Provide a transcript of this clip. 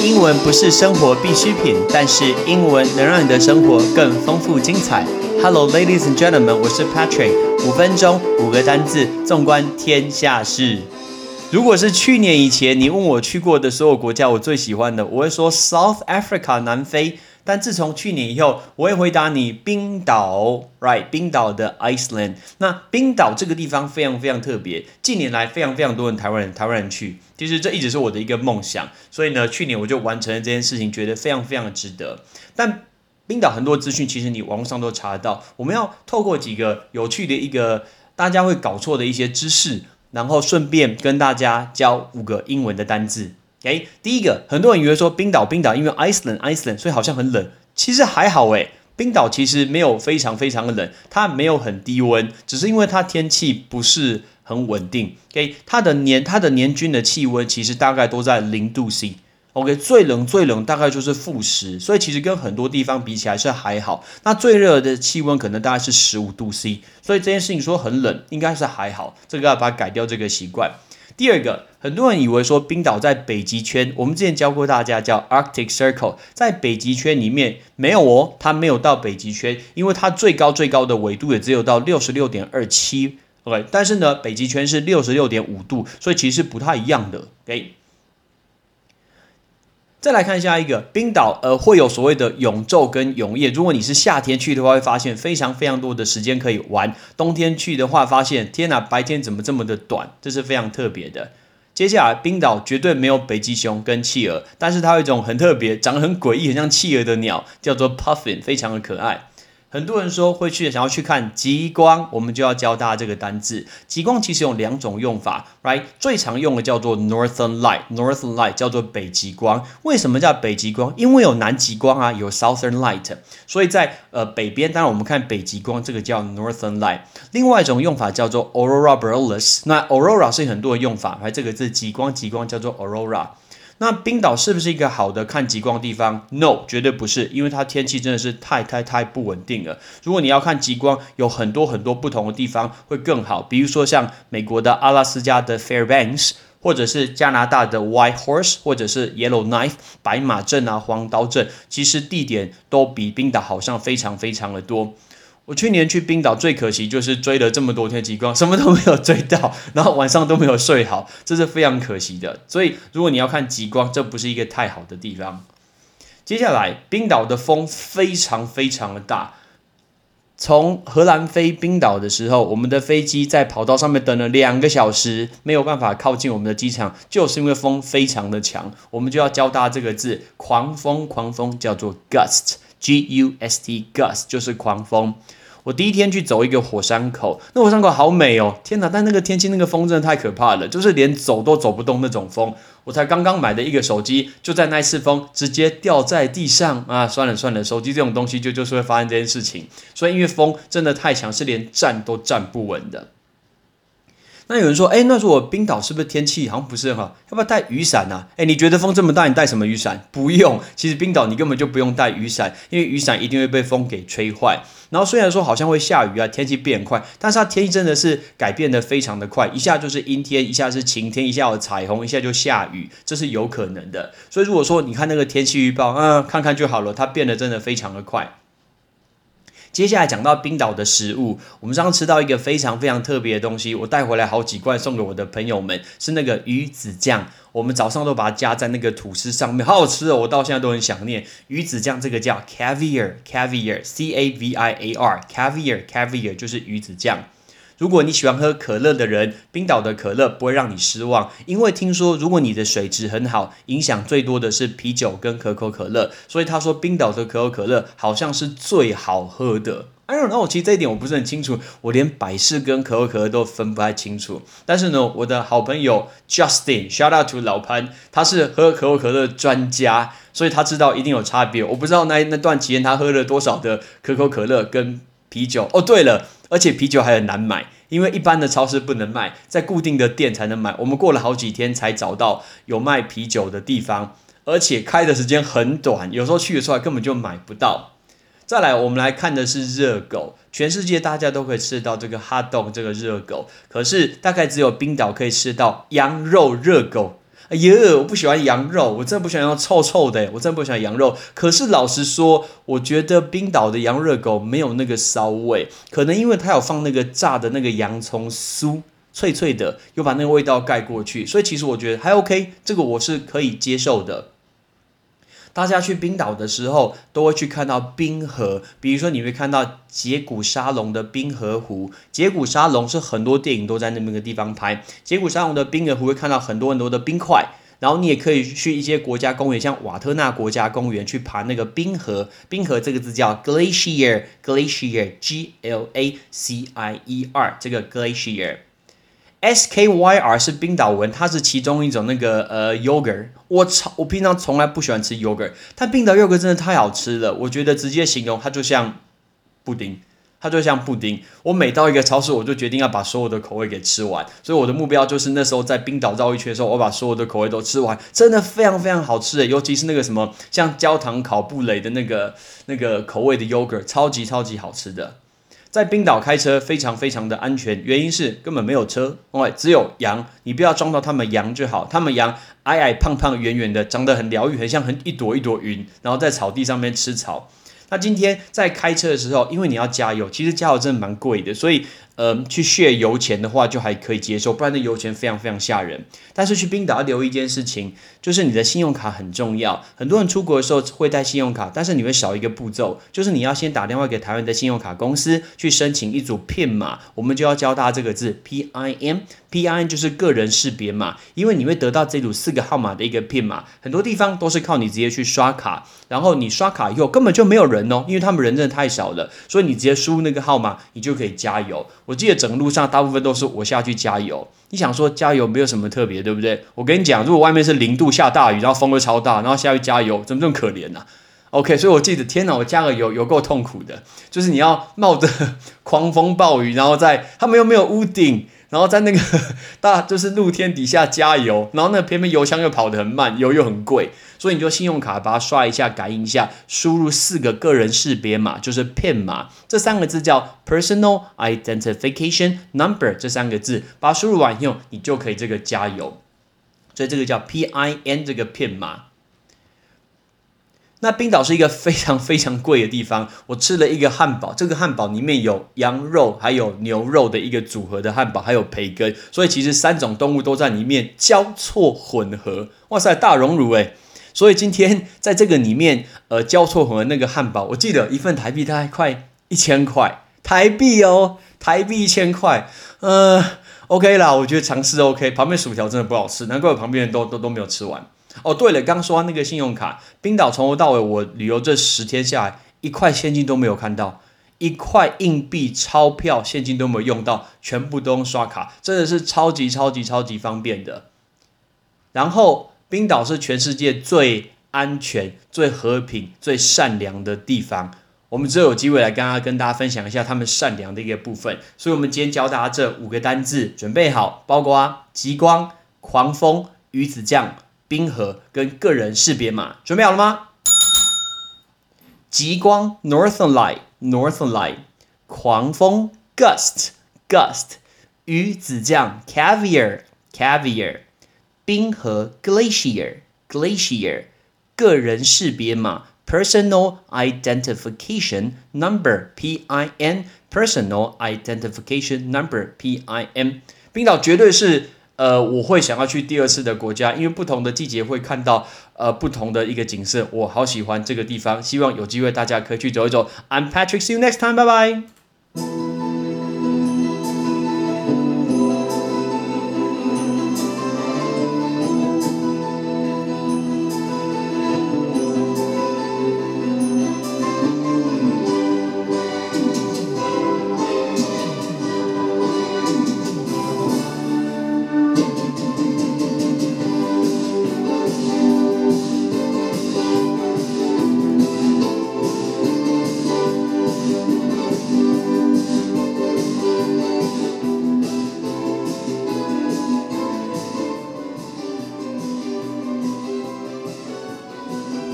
英文不是生活必需品，但是英文能让你的生活更丰富精彩。Hello, ladies and gentlemen，我是 Patrick。五分钟，五个单字，纵观天下事。如果是去年以前，你问我去过的所有国家，我最喜欢的，我会说 South Africa 南非。但自从去年以后，我会回答你冰岛，right？冰岛的 Iceland。那冰岛这个地方非常非常特别，近年来非常非常多人台湾人台湾人去，其实这一直是我的一个梦想。所以呢，去年我就完成了这件事情，觉得非常非常的值得。但冰岛很多资讯其实你网络上都查得到，我们要透过几个有趣的一个大家会搞错的一些知识，然后顺便跟大家教五个英文的单字。哎，第一个，很多人以为说冰岛，冰岛因为 Iceland Iceland，所以好像很冷。其实还好诶，冰岛其实没有非常非常的冷，它没有很低温，只是因为它天气不是很稳定。OK，它的年它的年均的气温其实大概都在零度 C。OK，最冷最冷大概就是负十，所以其实跟很多地方比起来是还好。那最热的气温可能大概是十五度 C，所以这件事情说很冷，应该是还好。这个要把它改掉这个习惯。第二个，很多人以为说冰岛在北极圈，我们之前教过大家叫 Arctic Circle，在北极圈里面没有哦，它没有到北极圈，因为它最高最高的纬度也只有到六十六点二七，OK，但是呢，北极圈是六十六点五度，所以其实不太一样的，OK。再来看下一个冰岛，呃，会有所谓的永昼跟永夜。如果你是夏天去的话，会发现非常非常多的时间可以玩；冬天去的话，发现天哪，白天怎么这么的短？这是非常特别的。接下来，冰岛绝对没有北极熊跟企鹅，但是它有一种很特别、长得很诡异、很像企鹅的鸟，叫做 Puffin，非常的可爱。很多人说会去想要去看极光，我们就要教大家这个单字。极光其实有两种用法，right？最常用的叫做 Northern Light，Northern Light 叫做北极光。为什么叫北极光？因为有南极光啊，有 Southern Light，所以在呃北边，当然我们看北极光，这个叫 Northern Light。另外一种用法叫做 Aurora Borealis，那 Aurora 是很多的用法，来这个字极光极光叫做 Aurora。那冰岛是不是一个好的看极光的地方？No，绝对不是，因为它天气真的是太太太不稳定了。如果你要看极光，有很多很多不同的地方会更好，比如说像美国的阿拉斯加的 Fairbanks，或者是加拿大的 White Horse，或者是 Yellowknife 白马镇啊、黄刀镇，其实地点都比冰岛好像非常非常的多。我去年去冰岛最可惜就是追了这么多天极光，什么都没有追到，然后晚上都没有睡好，这是非常可惜的。所以如果你要看极光，这不是一个太好的地方。接下来，冰岛的风非常非常的大。从荷兰飞冰岛的时候，我们的飞机在跑道上面等了两个小时，没有办法靠近我们的机场，就是因为风非常的强。我们就要教大家这个字，狂风，狂风叫做 gust G U S T gust 就是狂风。我第一天去走一个火山口，那火山口好美哦！天哪，但那个天气那个风真的太可怕了，就是连走都走不动那种风。我才刚刚买的一个手机，就在那一次风直接掉在地上啊！算了算了，手机这种东西就就是会发生这件事情。所以因为风真的太强，是连站都站不稳的。那有人说，哎，那如果冰岛是不是天气好像不是很好？要不要带雨伞呢？哎，你觉得风这么大，你带什么雨伞？不用，其实冰岛你根本就不用带雨伞，因为雨伞一定会被风给吹坏。然后虽然说好像会下雨啊，天气变快，但是它天气真的是改变的非常的快，一下就是阴天，一下是晴天，一下有彩虹，一下就下雨，这是有可能的。所以如果说你看那个天气预报，嗯，看看就好了，它变得真的非常的快。接下来讲到冰岛的食物，我们刚刚吃到一个非常非常特别的东西，我带回来好几罐送给我的朋友们，是那个鱼子酱。我们早上都把它加在那个吐司上面，好好吃哦！我到现在都很想念鱼子酱，这个叫 caviar，caviar，c a v i a r，caviar，caviar 就是鱼子酱。如果你喜欢喝可乐的人，冰岛的可乐不会让你失望，因为听说如果你的水质很好，影响最多的是啤酒跟可口可乐，所以他说冰岛的可口可乐好像是最好喝的。哎呦，那我其实这一点我不是很清楚，我连百事跟可口可乐都分不太清楚。但是呢，我的好朋友 Justin，shout out to 老潘，他是喝可口可乐专家，所以他知道一定有差别。我不知道那那段期间他喝了多少的可口可乐跟啤酒。哦，对了。而且啤酒还很难买，因为一般的超市不能卖，在固定的店才能买。我们过了好几天才找到有卖啤酒的地方，而且开的时间很短，有时候去的时候根本就买不到。再来，我们来看的是热狗，全世界大家都可以吃到这个 hot dog 这个热狗，可是大概只有冰岛可以吃到羊肉热狗。哎呀，我不喜欢羊肉，我真的不喜欢臭臭的，我真的不喜欢羊肉。可是老实说，我觉得冰岛的羊热狗没有那个骚味，可能因为它有放那个炸的那个洋葱酥，脆脆的，又把那个味道盖过去，所以其实我觉得还 OK，这个我是可以接受的。大家去冰岛的时候，都会去看到冰河，比如说你会看到杰古沙龙的冰河湖。杰古沙龙是很多电影都在那边的地方拍。杰古沙龙的冰河湖会看到很多很多的冰块，然后你也可以去一些国家公园，像瓦特纳国家公园去爬那个冰河。冰河这个字叫 glacier，glacier，G L A C I E R，这个 glacier。S K Y R 是冰岛文，它是其中一种那个呃 yogurt。我超我平常从来不喜欢吃 yogurt，但冰岛 yogurt 真的太好吃了。我觉得直接形容它就像布丁，它就像布丁。我每到一个超市，我就决定要把所有的口味给吃完。所以我的目标就是那时候在冰岛绕一圈的时候，我把所有的口味都吃完，真的非常非常好吃的。尤其是那个什么像焦糖烤布雷的那个那个口味的 yogurt，超级超级好吃的。在冰岛开车非常非常的安全，原因是根本没有车，哦，只有羊，你不要撞到他们羊就好。他们羊矮矮胖胖圆圆的，长得很疗愈，很像很一朵一朵云，然后在草地上面吃草。那今天在开车的时候，因为你要加油，其实加油真的蛮贵的，所以。呃，去血油钱的话就还可以接受，不然那油钱非常非常吓人。但是去冰岛要留意一件事情，就是你的信用卡很重要。很多人出国的时候会带信用卡，但是你会少一个步骤，就是你要先打电话给台湾的信用卡公司去申请一组 PIN 码。我们就要教大家这个字 PIN，PIN 就是个人识别码，因为你会得到这组四个号码的一个 PIN 码。很多地方都是靠你直接去刷卡，然后你刷卡以后根本就没有人哦，因为他们人真的太少了，所以你直接输入那个号码，你就可以加油。我记得整个路上大部分都是我下去加油。你想说加油没有什么特别，对不对？我跟你讲，如果外面是零度下大雨，然后风又超大，然后下去加油，怎么这么可怜呢？OK，所以我记得，天哪，我加个油有够痛苦的，就是你要冒着 狂风暴雨，然后在他们又没有屋顶。然后在那个 大就是露天底下加油，然后那偏偏油箱又跑得很慢，油又很贵，所以你就信用卡把它刷一下，感应一下，输入四个个人识别码，就是 PIN 码，这三个字叫 Personal Identification Number，这三个字把它输入完以后，你就可以这个加油，所以这个叫 PIN 这个 PIN 码。那冰岛是一个非常非常贵的地方。我吃了一个汉堡，这个汉堡里面有羊肉还有牛肉的一个组合的汉堡，还有培根，所以其实三种动物都在里面交错混合。哇塞，大熔炉诶。所以今天在这个里面，呃，交错混合那个汉堡，我记得一份台币大概快一千块台币哦，台币一千块。呃，OK 啦，我觉得尝试 OK。旁边薯条真的不好吃，难怪我旁边人都都都没有吃完。哦，对了，刚说那个信用卡，冰岛从头到尾我旅游这十天下来，一块现金都没有看到，一块硬币、钞票、现金都没有用到，全部都用刷卡，真的是超级超级超级方便的。然后，冰岛是全世界最安全、最和平、最善良的地方。我们之后有机会来跟大家跟大家分享一下他们善良的一个部分。所以，我们今天教大家这五个单字，准备好，包括极光、狂风、鱼子酱。冰河跟个人识别码准备好了吗？极光 Northern Light，Northern Light，狂风 Gust，Gust，鱼子酱 Caviar，Caviar，冰河 Glacier，Glacier，个人识别码 Personal Identification Number，P-I-N，Personal Identification Number，P-I-N，冰岛绝对是。呃，我会想要去第二次的国家，因为不同的季节会看到呃不同的一个景色，我好喜欢这个地方，希望有机会大家可以去走一走。I'm Patrick，see you next time，拜拜。